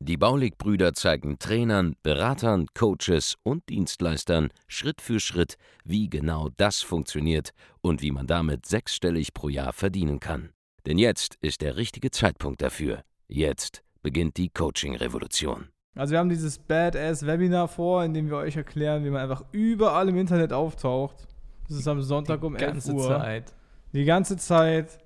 Die Baulig-Brüder zeigen Trainern, Beratern, Coaches und Dienstleistern Schritt für Schritt, wie genau das funktioniert und wie man damit sechsstellig pro Jahr verdienen kann. Denn jetzt ist der richtige Zeitpunkt dafür. Jetzt beginnt die Coaching-Revolution. Also wir haben dieses Badass-Webinar vor, in dem wir euch erklären, wie man einfach überall im Internet auftaucht. Das ist am Sonntag die um 11 ganze Uhr. Zeit. Die ganze Zeit.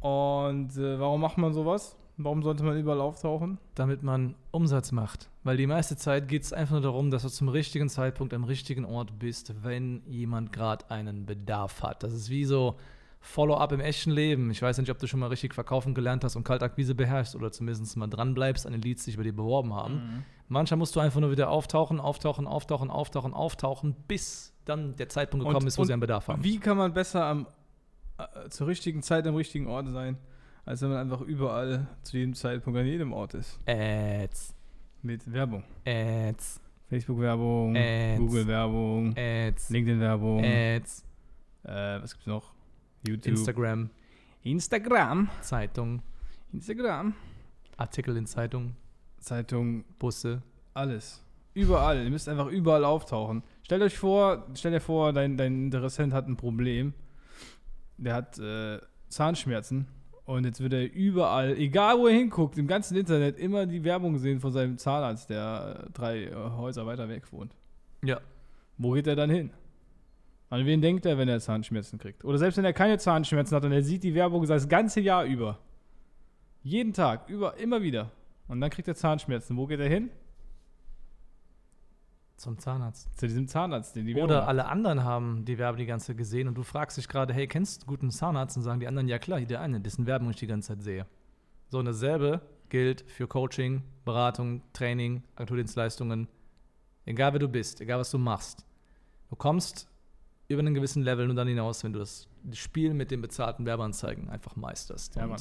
Und äh, warum macht man sowas? Warum sollte man überall auftauchen? Damit man Umsatz macht. Weil die meiste Zeit geht es einfach nur darum, dass du zum richtigen Zeitpunkt am richtigen Ort bist, wenn jemand gerade einen Bedarf hat. Das ist wie so Follow-up im echten Leben. Ich weiß nicht, ob du schon mal richtig verkaufen gelernt hast und Kaltakquise beherrschst oder zumindest mal dran bleibst an den Leads, die sich bei dir beworben haben. Mhm. Manchmal musst du einfach nur wieder auftauchen, auftauchen, auftauchen, auftauchen, auftauchen, bis dann der Zeitpunkt gekommen ist, wo sie einen Bedarf haben. Wie kann man besser am, äh, zur richtigen Zeit am richtigen Ort sein, als wenn man einfach überall zu jedem Zeitpunkt an jedem Ort ist? Ads, Mit Werbung. Ads, Facebook-Werbung, Ads. Google-Werbung, Ads, LinkedIn-Werbung. Ads, Äh, was gibt's noch? YouTube. Instagram, Instagram. Zeitung, Instagram. Artikel in Zeitung, Zeitung, Busse. alles. Überall. Ihr müsst einfach überall auftauchen. Stellt euch vor, stell dir vor, dein, dein Interessent hat ein Problem. Der hat äh, Zahnschmerzen. Und jetzt wird er überall, egal wo er hinguckt, im ganzen Internet immer die Werbung sehen von seinem Zahnarzt, der äh, drei äh, Häuser weiter weg wohnt. Ja. Wo geht er dann hin? An wen denkt er, wenn er Zahnschmerzen kriegt? Oder selbst wenn er keine Zahnschmerzen hat und er sieht die Werbung das ganze Jahr über. Jeden Tag, über, immer wieder. Und dann kriegt er Zahnschmerzen. Wo geht er hin? Zum Zahnarzt. Zu diesem Zahnarzt, den die Werbung Oder macht. alle anderen haben die Werbung die ganze Zeit gesehen und du fragst dich gerade, hey, kennst du einen guten Zahnarzt? Und sagen die anderen, ja klar, hier der eine, dessen Werbung ich die ganze Zeit sehe. So, und dasselbe gilt für Coaching, Beratung, Training, Agenturdienstleistungen. Egal wer du bist, egal was du machst. Du kommst über einen gewissen Level nur dann hinaus, wenn du das Spiel mit den bezahlten Werbeanzeigen einfach meisterst. Ja, Mann.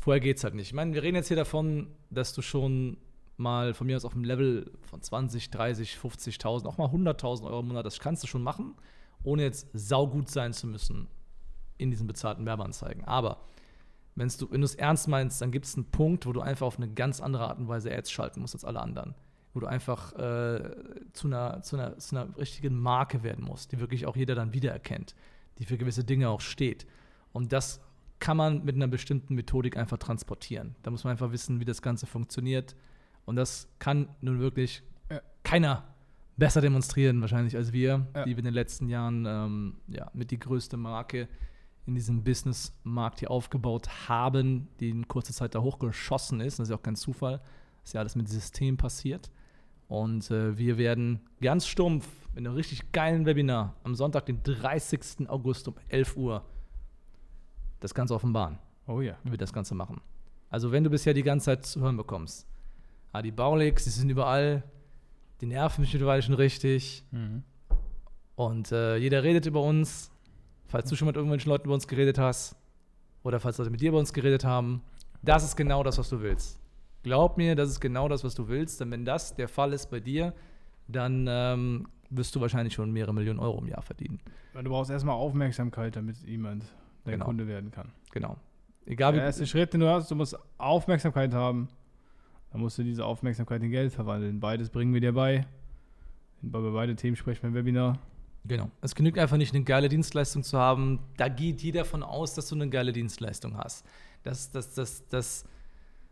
vorher geht's halt nicht. Ich meine, wir reden jetzt hier davon, dass du schon mal von mir aus auf dem Level von 20, 30, 50.000, auch mal 100.000 Euro im Monat, das kannst du schon machen, ohne jetzt saugut sein zu müssen in diesen bezahlten Werbeanzeigen. Aber wenn du es ernst meinst, dann gibt es einen Punkt, wo du einfach auf eine ganz andere Art und Weise Ads schalten musst als alle anderen. Wo du einfach äh, zu, einer, zu, einer, zu einer richtigen Marke werden musst, die wirklich auch jeder dann wiedererkennt, die für gewisse Dinge auch steht. Und das kann man mit einer bestimmten Methodik einfach transportieren. Da muss man einfach wissen, wie das Ganze funktioniert. Und das kann nun wirklich Ja. keiner besser demonstrieren, wahrscheinlich als wir, Ja. die wir in den letzten Jahren ähm, ja, mit die größte Marke in diesem Businessmarkt hier aufgebaut haben, die in kurzer Zeit da hochgeschossen ist. Das ist ja auch kein Zufall. Das ist ja alles mit System passiert. Und äh, wir werden ganz stumpf mit einem richtig geilen Webinar am Sonntag, den 30. August um 11 Uhr, das Ganze offenbaren Oh ja. wie wir das Ganze machen. Also wenn du bisher die ganze Zeit zu hören bekommst, ah, die Bauligs, die sind überall, die nerven mich mittlerweile schon richtig Mhm. und äh, jeder redet über uns. Falls du schon mit irgendwelchen Leuten über uns geredet hast oder falls Leute mit dir über uns geredet haben, das ist genau das, was du willst. Glaub mir, das ist genau das, was du willst, denn wenn das der Fall ist bei dir, dann ähm, wirst du wahrscheinlich schon mehrere Millionen Euro im Jahr verdienen. Weil du brauchst erstmal Aufmerksamkeit, damit jemand dein Genau. Kunde werden kann. Genau. Egal wie Der erste Schritt, den du hast, du musst Aufmerksamkeit haben. Dann musst du diese Aufmerksamkeit in Geld verwandeln. Beides bringen wir dir bei. Über beide Themen sprechen wir im Webinar. Genau. Es genügt einfach nicht, eine geile Dienstleistung zu haben. Da geht jeder davon aus, dass du eine geile Dienstleistung hast. Das, das, das, das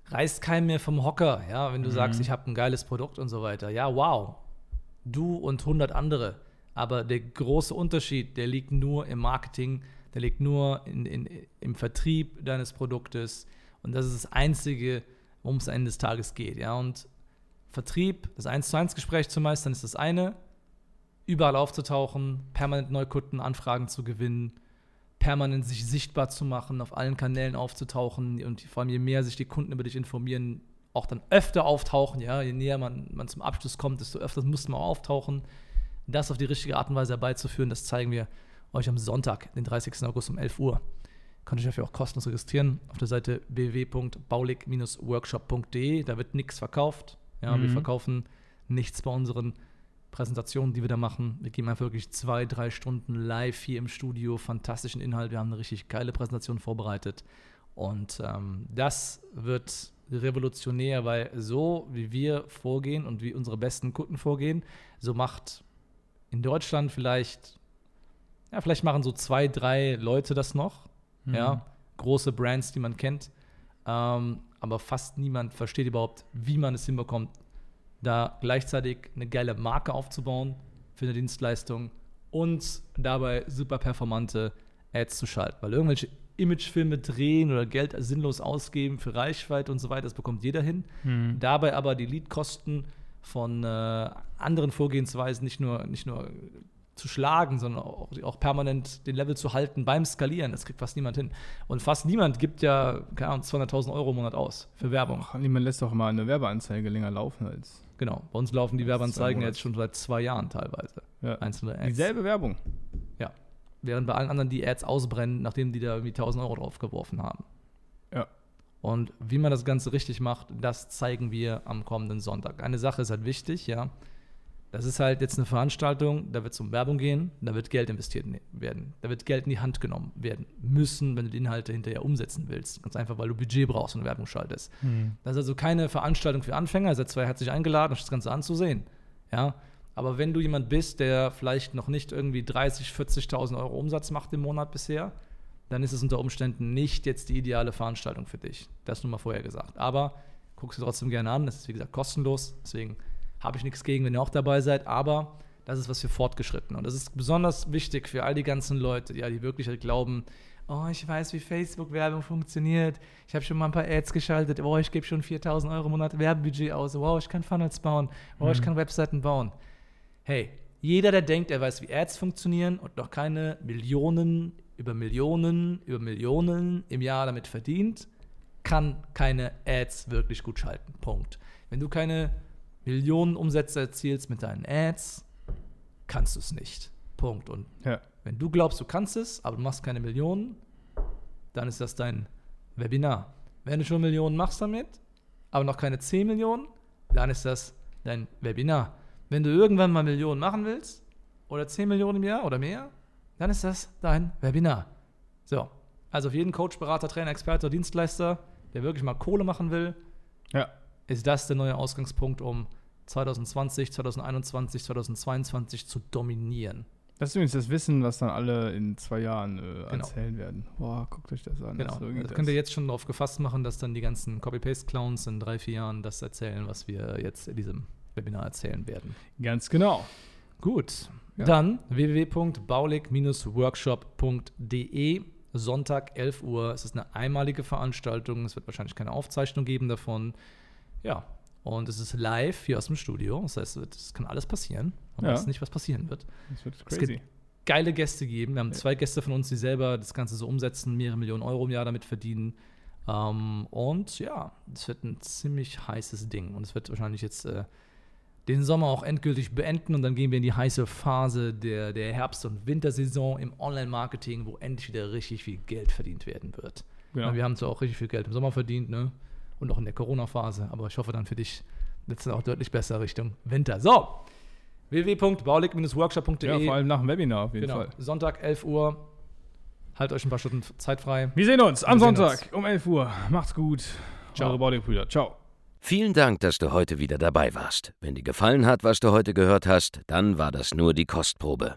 reißt keinen mehr vom Hocker, ja, wenn du Mhm. sagst, ich habe ein geiles Produkt und so weiter. Ja, wow. Du und 100 andere. Aber der große Unterschied, der liegt nur im Marketing, der liegt nur in, in, im Vertrieb deines Produktes. Und das ist das Einzige, worum es am Ende des Tages geht. Ja? Und Vertrieb, das 1 zu 1 Gespräch zu meistern, ist das eine überall aufzutauchen, permanent Neukundenanfragen zu gewinnen, permanent sich sichtbar zu machen, auf allen Kanälen aufzutauchen und vor allem je mehr sich die Kunden über dich informieren, auch dann öfter auftauchen, ja, je näher man, man zum Abschluss kommt, desto öfter muss man auftauchen. Das auf die richtige Art und Weise herbeizuführen, das zeigen wir euch am Sonntag, den 30. August um 11 Uhr. Könnt ihr euch dafür auch kostenlos registrieren auf der Seite www.baulig-workshop.de. Da wird nichts verkauft. Ja, Mhm. Wir verkaufen nichts bei unseren Präsentationen, die wir da machen. Wir geben einfach wirklich zwei, drei Stunden live hier im Studio, fantastischen Inhalt. Wir haben eine richtig geile Präsentation vorbereitet. Und ähm, das wird revolutionär, weil so wie wir vorgehen und wie unsere besten Kunden vorgehen, so macht in Deutschland vielleicht, ja, vielleicht machen so zwei, drei Leute das noch. Mhm. Ja, große Brands, die man kennt. Ähm, aber fast niemand versteht überhaupt, wie man es hinbekommt, da gleichzeitig eine geile Marke aufzubauen für eine Dienstleistung und dabei super performante Ads zu schalten. Weil irgendwelche Imagefilme drehen oder Geld sinnlos ausgeben für Reichweite und so weiter, das bekommt jeder hin. Mhm. Dabei aber die Leadkosten von äh, anderen Vorgehensweisen nicht nur, nicht nur zu schlagen, sondern auch, auch permanent den Level zu halten beim Skalieren. Das kriegt fast niemand hin. Und fast niemand gibt ja, keine Ahnung, 200.000 Euro im Monat aus für Werbung. Ach, niemand lässt doch mal eine Werbeanzeige länger laufen als Genau. Bei uns laufen die Werbeanzeigen jetzt schon seit zwei Jahren teilweise. ja. Einzelne Ads. dieselbe Werbung. Ja. Während bei allen anderen die Ads ausbrennen, nachdem die da irgendwie 1000 Euro drauf geworfen haben. Ja. Und wie man das Ganze richtig macht, das zeigen wir am kommenden Sonntag. Eine Sache ist halt wichtig, ja. Das ist halt jetzt eine Veranstaltung, da wird es um Werbung gehen, da wird Geld investiert ne- werden. Da wird Geld in die Hand genommen werden müssen, wenn du die Inhalte hinterher umsetzen willst. Ganz einfach, weil du Budget brauchst und Werbung schaltest. Das ist also keine Veranstaltung für Anfänger. Ihr seid zwar herzlich eingeladen, das Ganze anzusehen. Ja. Aber wenn du jemand bist, der vielleicht noch nicht irgendwie 30.000, 40.000 Euro Umsatz macht im Monat bisher, dann ist es unter Umständen nicht jetzt die ideale Veranstaltung für dich. Das nur mal vorher gesagt. Aber guck sie trotzdem gerne an. Das ist wie gesagt kostenlos. Deswegen habe ich nichts gegen, wenn ihr auch dabei seid. Aber das ist was für Fortgeschritten. Und das ist besonders wichtig für all die ganzen Leute, ja, die wirklich halt glauben, oh, ich weiß, wie Facebook-Werbung funktioniert. Ich habe schon mal ein paar Ads geschaltet. Oh, ich gebe schon 4.000 Euro im Monat Werbebudget aus. Wow, ich kann Funnels bauen. Wow, ich kann Webseiten bauen. Hey, jeder, der denkt, er weiß, wie Ads funktionieren und noch keine Millionen über Millionen über Millionen im Jahr damit verdient, kann keine Ads wirklich gut schalten. Punkt. Wenn du keine Millionen Umsätze erzielst mit deinen Ads, kannst du es nicht. Punkt. Und Ja. wenn du glaubst, du kannst es, aber du machst keine Millionen, dann ist das dein Webinar. Wenn du schon Millionen machst damit, aber noch keine 10 Millionen, dann ist das dein Webinar. Wenn du irgendwann mal Millionen machen willst, oder 10 Millionen im Jahr oder mehr, dann ist das dein Webinar. So, also für jeden Coach, Berater, Trainer, Experte oder Dienstleister, der wirklich mal Kohle machen will, Ja. ist das der neue Ausgangspunkt, um 2020, 2021, 2022 zu dominieren. Das ist übrigens das Wissen, was dann alle in zwei Jahren äh, Genau. erzählen werden. Boah, guckt euch das an. Genau. Das Da das. könnt ihr jetzt schon darauf gefasst machen, dass dann die ganzen Copy-Paste-Clowns in drei, vier Jahren das erzählen, was wir jetzt in diesem Webinar erzählen werden. Ganz genau. Gut. Ja. Dann www.baulig-workshop.de Sonntag 11 Uhr. Es ist eine einmalige Veranstaltung. Es wird wahrscheinlich keine Aufzeichnung geben davon. Ja. Und es ist live hier aus dem Studio. Das heißt, es wird- es kann alles passieren. Man Ja. weiß nicht, was passieren wird. Das wird Es crazy. gibt geile Gäste geben. Wir haben zwei Gäste von uns, die selber das Ganze so umsetzen, mehrere Millionen Euro im Jahr damit verdienen. Ähm, und ja, es wird ein ziemlich heißes Ding. Und es wird wahrscheinlich jetzt äh, den Sommer auch endgültig beenden und dann gehen wir in die heiße Phase der, der Herbst- und Wintersaison im Online-Marketing, wo endlich wieder richtig viel Geld verdient werden wird. Genau. Wir haben zwar auch richtig viel Geld im Sommer verdient, ne? Und auch in der Corona-Phase, aber ich hoffe dann für dich wird es dann auch deutlich besser Richtung Winter. So, www.baulig-workshop.de ja, vor allem nach dem Webinar auf jeden Genau. Fall. Sonntag, 11 Uhr. Halt euch ein paar Stunden Zeit frei. Wir sehen uns am sehen Sonntag um 11 Uhr. Macht's gut. Ciao. Eure Bodybrüder. Ciao. Vielen Dank, dass du heute wieder dabei warst. Wenn dir gefallen hat, was du heute gehört hast, dann war das nur die Kostprobe.